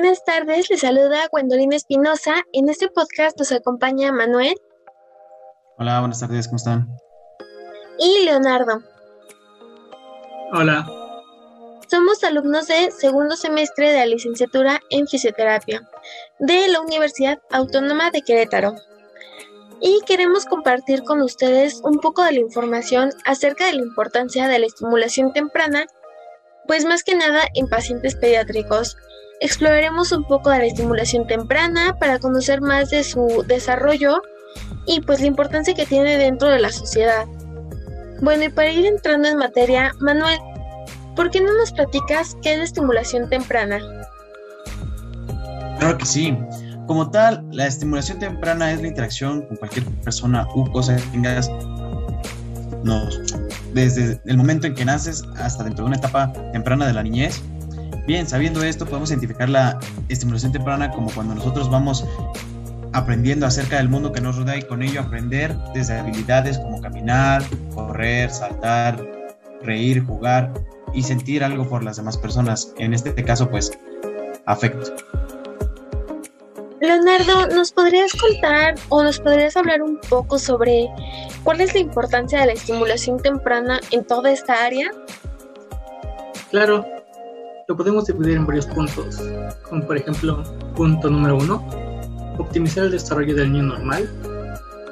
Buenas tardes, les saluda Gwendolyn Espinosa. En este podcast nos acompaña Manuel. Hola, buenas tardes, ¿cómo están? Y Leonardo. Hola. Somos alumnos de segundo semestre de la licenciatura en fisioterapia de la Universidad Autónoma de Querétaro. Y queremos compartir con ustedes un poco de la información acerca de la importancia de la estimulación temprana, pues más que nada en pacientes pediátricos, Exploraremos un poco de la estimulación temprana para conocer más de su desarrollo y pues la importancia que tiene dentro de la sociedad. Bueno, y para ir entrando en materia, Manuel, ¿por qué no nos platicas qué es la estimulación temprana? Claro que sí. Como tal, la estimulación temprana es la interacción con cualquier persona u cosa que tengas desde el momento en que naces hasta dentro de una etapa temprana de la niñez Bien, sabiendo esto, podemos identificar la estimulación temprana como cuando nosotros vamos aprendiendo acerca del mundo que nos rodea y con ello aprender desde habilidades como caminar, correr, saltar, reír, jugar y sentir algo por las demás personas. En este caso, pues, afecto. Leonardo, ¿nos podrías contar o nos podrías hablar un poco sobre cuál es la importancia de la estimulación temprana en toda esta área? Claro, lo podemos dividir en varios puntos, como por ejemplo, punto número uno, optimizar el desarrollo del niño normal,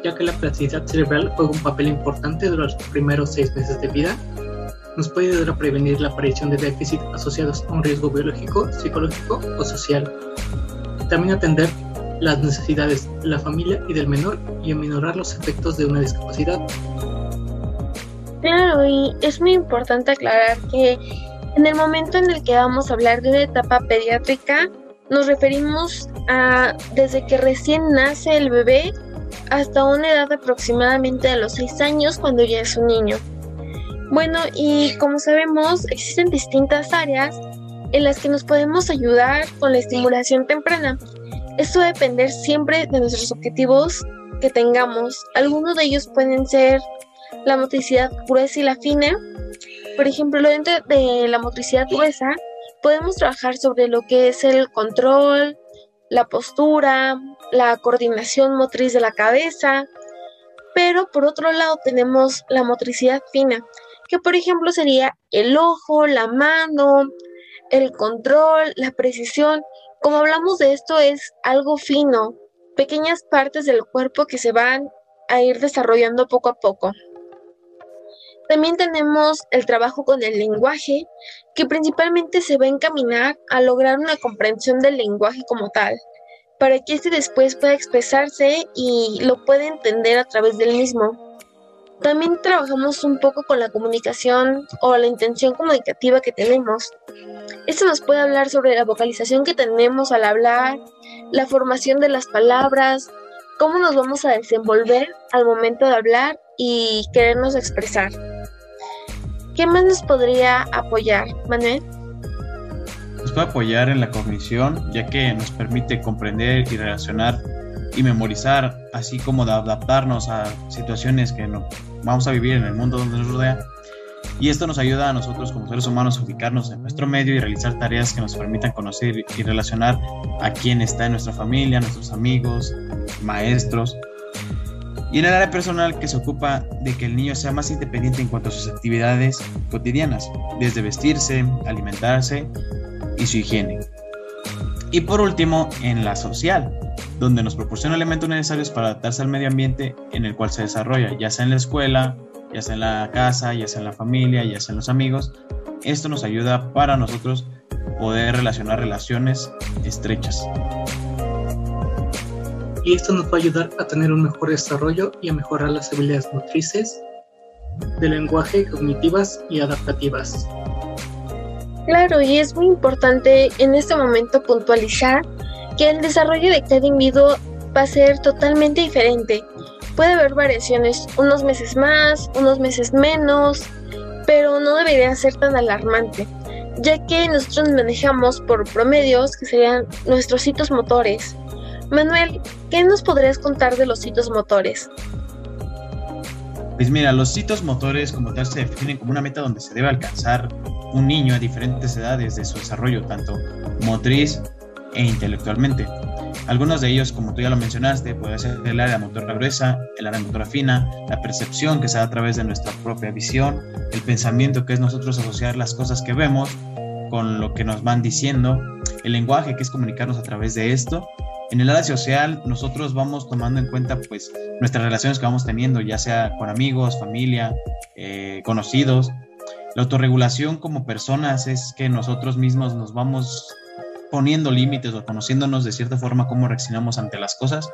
ya que la plasticidad cerebral juega un papel importante durante los primeros seis meses de vida. Nos puede ayudar a prevenir la aparición de déficit asociados a un riesgo biológico, psicológico o social. También atender las necesidades de la familia y del menor y aminorar los efectos de una discapacidad. Claro, y es muy importante aclarar que en el momento en el que vamos a hablar de etapa pediátrica, nos referimos a desde que recién nace el bebé hasta una edad aproximadamente de los 6 años cuando ya es un niño. Bueno, y como sabemos, existen distintas áreas en las que nos podemos ayudar con la estimulación temprana. Esto va a depender siempre de nuestros objetivos que tengamos. Algunos de ellos pueden ser la motricidad gruesa y la fina, por ejemplo, dentro de la motricidad gruesa, podemos trabajar sobre lo que es el control, la postura, la coordinación motriz de la cabeza, pero por otro lado tenemos la motricidad fina, que por ejemplo sería el ojo, la mano, el control, la precisión. Como hablamos de esto es algo fino, pequeñas partes del cuerpo que se van a ir desarrollando poco a poco. También tenemos el trabajo con el lenguaje, que principalmente se va a encaminar a lograr una comprensión del lenguaje como tal, para que éste después pueda expresarse y lo pueda entender a través del mismo. También trabajamos un poco con la comunicación o la intención comunicativa que tenemos. Esto nos puede hablar sobre la vocalización que tenemos al hablar, la formación de las palabras, cómo nos vamos a desenvolver al momento de hablar y querernos expresar. ¿Qué más nos podría apoyar, Manuel? Nos puede apoyar en la cognición, ya que nos permite comprender y relacionar y memorizar, así como adaptarnos a situaciones que no, vamos a vivir en el mundo donde nos rodea. Y esto nos ayuda a nosotros como seres humanos a ubicarnos en nuestro medio y realizar tareas que nos permitan conocer y relacionar a quién está en nuestra familia, nuestros amigos, maestros, y en el área personal que se ocupa de que el niño sea más independiente en cuanto a sus actividades cotidianas, desde vestirse, alimentarse y su higiene. Y por último, en la social, donde nos proporciona elementos necesarios para adaptarse al medio ambiente en el cual se desarrolla, ya sea en la escuela, ya sea en la casa, ya sea en la familia, ya sea en los amigos. Esto nos ayuda para nosotros poder relacionar relaciones estrechas y esto nos va a ayudar a tener un mejor desarrollo y a mejorar las habilidades motrices, de lenguaje, cognitivas y adaptativas. Claro, y es muy importante en este momento puntualizar que el desarrollo de cada individuo va a ser totalmente diferente. Puede haber variaciones unos meses más, unos meses menos, pero no debería ser tan alarmante, ya que nosotros manejamos por promedios que serían nuestros hitos motores, Manuel, ¿qué nos podrías contar de los hitos motores? Pues mira, los hitos motores como tal se definen como una meta donde se debe alcanzar un niño a diferentes edades de su desarrollo, tanto motriz e intelectualmente. Algunos de ellos, como tú ya lo mencionaste, puede ser el área motora gruesa, el área motora fina, la percepción que se da a través de nuestra propia visión, el pensamiento que es nosotros asociar las cosas que vemos con lo que nos van diciendo, el lenguaje que es comunicarnos a través de esto. En el área social nosotros vamos tomando en cuenta pues nuestras relaciones que vamos teniendo, ya sea con amigos, familia, eh, conocidos. La autorregulación como personas es que nosotros mismos nos vamos poniendo límites o conociéndonos de cierta forma cómo reaccionamos ante las cosas.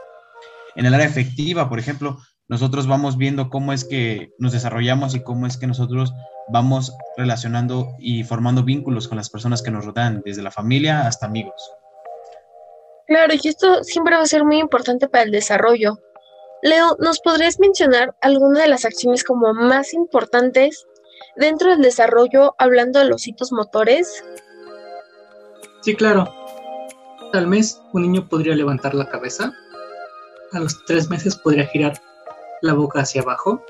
En el área efectiva, por ejemplo, nosotros vamos viendo cómo es que nos desarrollamos y cómo es que nosotros vamos relacionando y formando vínculos con las personas que nos rodean, desde la familia hasta amigos. Claro, y esto siempre va a ser muy importante para el desarrollo. Leo, ¿nos podrías mencionar alguna de las acciones como más importantes dentro del desarrollo hablando de los hitos motores? Sí, claro. Al mes un niño podría levantar la cabeza. A los tres meses podría girar la boca hacia abajo.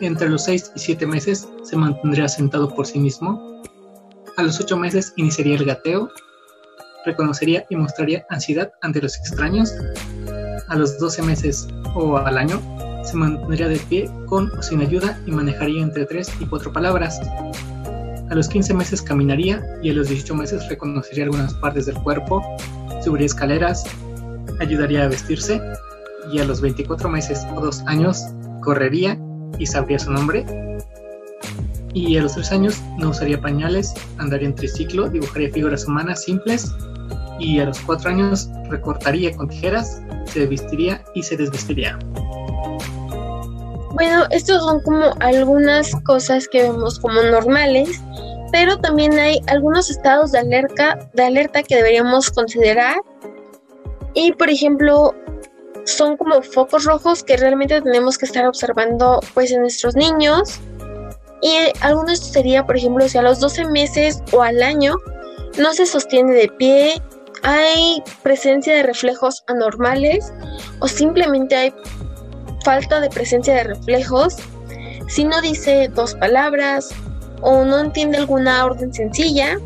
Entre los seis y siete meses se mantendría sentado por sí mismo. A los ocho meses iniciaría el gateo. Reconocería y mostraría ansiedad ante los extraños. A los doce meses o al año se mantendría de pie con o sin ayuda y manejaría entre tres y cuatro palabras. A los 15 meses caminaría y a los 18 meses reconocería algunas partes del cuerpo, subiría escaleras, ayudaría a vestirse y a los 24 meses o 2 años correría y sabría su nombre. Y a los 3 años no usaría pañales, andaría en triciclo, dibujaría figuras humanas simples y a los 4 años recortaría con tijeras, se vestiría y se desvestiría. Bueno, estos son como algunas cosas que vemos como normales, pero también hay algunos estados de alerta, de alerta que deberíamos considerar. Y por ejemplo, son como focos rojos que realmente tenemos que estar observando pues en nuestros niños. Y algunos sería, por ejemplo, si a los 12 meses o al año no se sostiene de pie, hay presencia de reflejos anormales o simplemente hay falta de presencia de reflejos, si no dice dos palabras o no entiende alguna orden sencilla,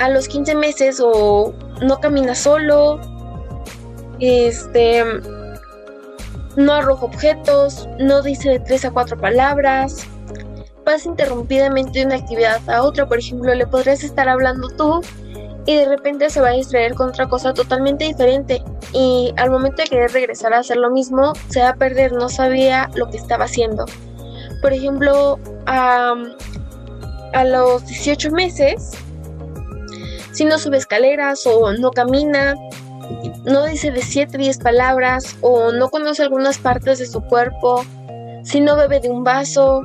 a los 15 meses o no camina solo, este no arroja objetos, no dice de tres a cuatro palabras, pasa interrumpidamente de una actividad a otra, por ejemplo, le podrías estar hablando tú y de repente se va a distraer con otra cosa totalmente diferente y al momento de querer regresar a hacer lo mismo se va a perder, no sabía lo que estaba haciendo. Por ejemplo, a, a los 18 meses, si no sube escaleras o no camina, no dice de 7 a 10 palabras o no conoce algunas partes de su cuerpo, si no bebe de un vaso,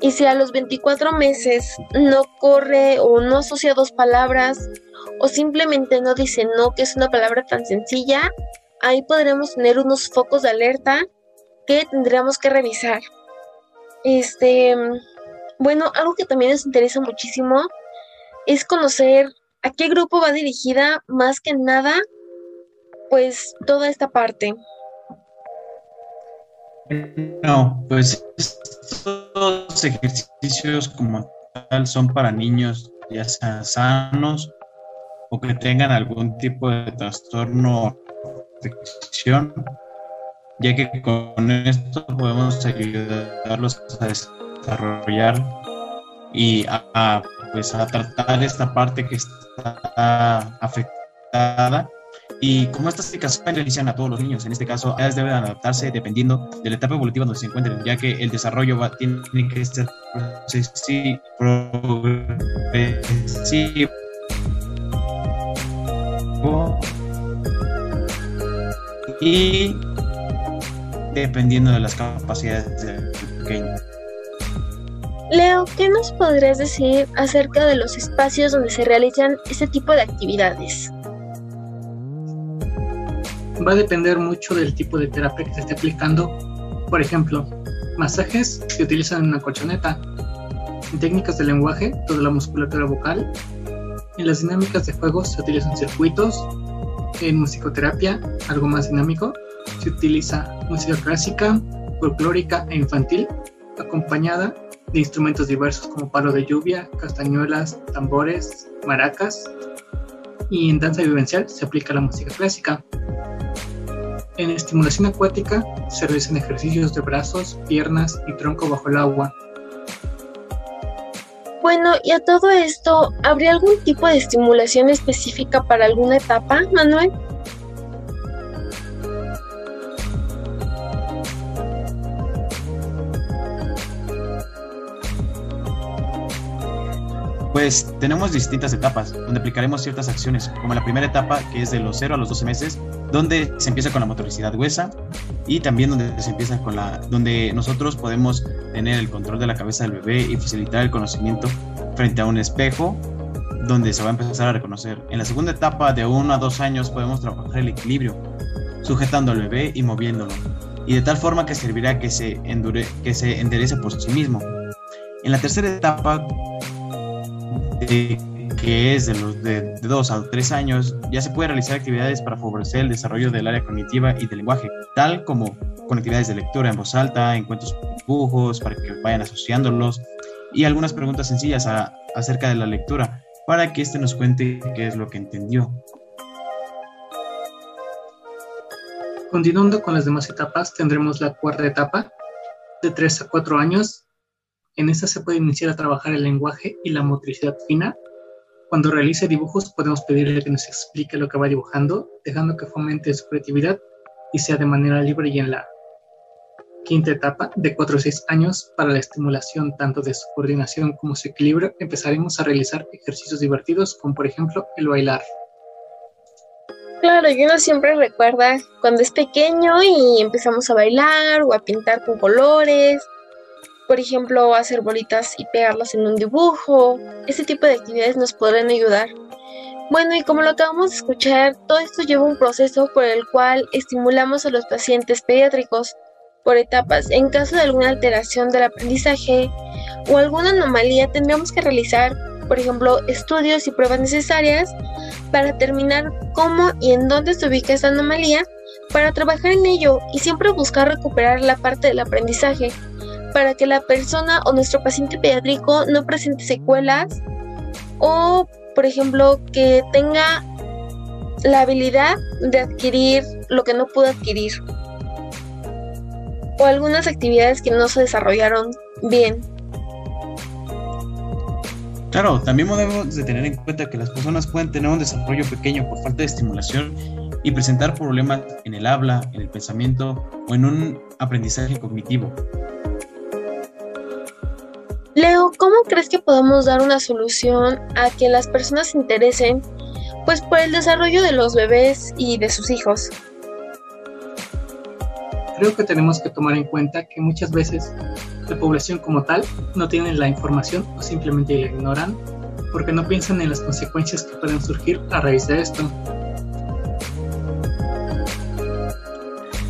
y si a los 24 meses no corre o no asocia dos palabras, o simplemente no dice no, que es una palabra tan sencilla, ahí podremos tener unos focos de alerta que tendríamos que revisar. Este, bueno, algo que también nos interesa muchísimo es conocer a qué grupo va dirigida más que nada, pues toda esta parte. No, pues estos ejercicios como tal son para niños ya sean sanos o que tengan algún tipo de trastorno de adicción, ya que con esto podemos ayudarlos a desarrollar y a, pues a tratar esta parte que está afectada. Y como estas técnicas benefician a todos los niños, en este caso, ellas deben adaptarse dependiendo de la etapa evolutiva donde se encuentren, ya que el desarrollo va, tiene que ser progresivo y dependiendo de las capacidades del pequeño. Leo, ¿qué nos podrías decir acerca de los espacios donde se realizan este tipo de actividades? Va a depender mucho del tipo de terapia que se esté aplicando. Por ejemplo, masajes se utilizan en una colchoneta. En técnicas de lenguaje, toda la musculatura vocal. En las dinámicas de juego se utilizan circuitos, en musicoterapia, algo más dinámico, se utiliza música clásica, folclórica e infantil, acompañada de instrumentos diversos como palo de lluvia, castañuelas, tambores, maracas. y en danza vivencial se aplica la música clásica. En estimulación acuática se realizan ejercicios de brazos, piernas y tronco bajo el agua. Bueno, y a todo esto, ¿habría algún tipo de estimulación específica para alguna etapa, Manuel? Pues tenemos distintas etapas donde aplicaremos ciertas acciones, como la primera etapa que es de los 0 a los 12 meses, donde se empieza con la motoricidad huesa y también donde se empieza con la donde nosotros podemos tener el control de la cabeza del bebé y facilitar el conocimiento frente a un espejo donde se va a empezar a reconocer. En la segunda etapa de 1 a 2 años podemos trabajar el equilibrio, sujetando al bebé y moviéndolo, y de tal forma que servirá que se, endure, que se enderece por sí mismo. En la tercera etapa que es de los de, 2 a 3 años, ya se puede realizar actividades para favorecer el desarrollo del área cognitiva y del lenguaje, tal como con actividades de lectura en voz alta, encuentros dibujos, para que vayan asociándolos, y algunas preguntas sencillas acerca de la lectura, para que éste nos cuente qué es lo que entendió. Continuando con las demás etapas, tendremos la cuarta etapa, de 3 a 4 años, en esta se puede iniciar a trabajar el lenguaje y la motricidad fina. Cuando realice dibujos podemos pedirle que nos explique lo que va dibujando, dejando que fomente su creatividad y sea de manera libre y en la quinta etapa, de 4 a 6 años, para la estimulación tanto de su coordinación como su equilibrio, empezaremos a realizar ejercicios divertidos como por ejemplo el bailar. Claro, y uno siempre recuerda cuando es pequeño y empezamos a bailar o a pintar con colores por ejemplo, hacer bolitas y pegarlas en un dibujo. Este tipo de actividades nos podrán ayudar. Bueno, y como lo acabamos de escuchar, todo esto lleva un proceso por el cual estimulamos a los pacientes pediátricos por etapas. En caso de alguna alteración del aprendizaje o alguna anomalía, tendríamos que realizar, por ejemplo, estudios y pruebas necesarias para determinar cómo y en dónde se ubica esa anomalía para trabajar en ello y siempre buscar recuperar la parte del aprendizaje para que la persona o nuestro paciente pediátrico no presente secuelas o, por ejemplo, que tenga la habilidad de adquirir lo que no pudo adquirir o algunas actividades que no se desarrollaron bien. Claro, también debemos de tener en cuenta que las personas pueden tener un desarrollo pequeño por falta de estimulación y presentar problemas en el habla, en el pensamiento o en un aprendizaje cognitivo. Leo, ¿cómo crees que podemos dar una solución a que las personas se interesen pues por el desarrollo de los bebés y de sus hijos? Creo que tenemos que tomar en cuenta que muchas veces la población como tal no tiene la información o simplemente la ignoran porque no piensan en las consecuencias que pueden surgir a raíz de esto.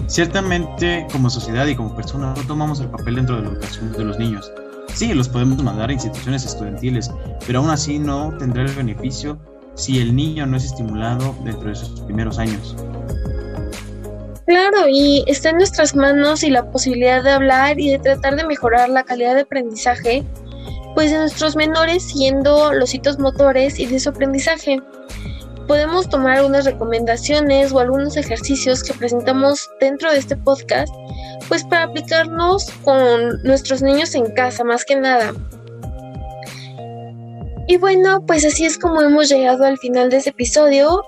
Ciertamente, como sociedad y como personas, no tomamos el papel dentro de la educación de los niños. Sí, los podemos mandar a instituciones estudiantiles, pero aún así no tendrá el beneficio si el niño no es estimulado dentro de sus primeros años. Claro, y está en nuestras manos y la posibilidad de hablar y de tratar de mejorar la calidad de aprendizaje, pues de nuestros menores siendo los hitos motores y de su aprendizaje podemos tomar algunas recomendaciones o algunos ejercicios que presentamos dentro de este podcast, pues para aplicarnos con nuestros niños en casa, más que nada. Y bueno, pues así es como hemos llegado al final de este episodio.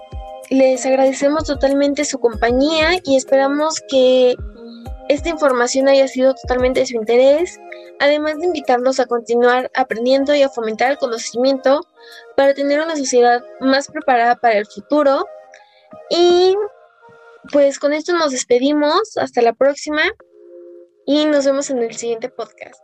Les agradecemos totalmente su compañía y esperamos que esta información haya sido totalmente de su interés además de invitarlos a continuar aprendiendo y a fomentar el conocimiento para tener una sociedad más preparada para el futuro. Y pues con esto nos despedimos, hasta la próxima y nos vemos en el siguiente podcast.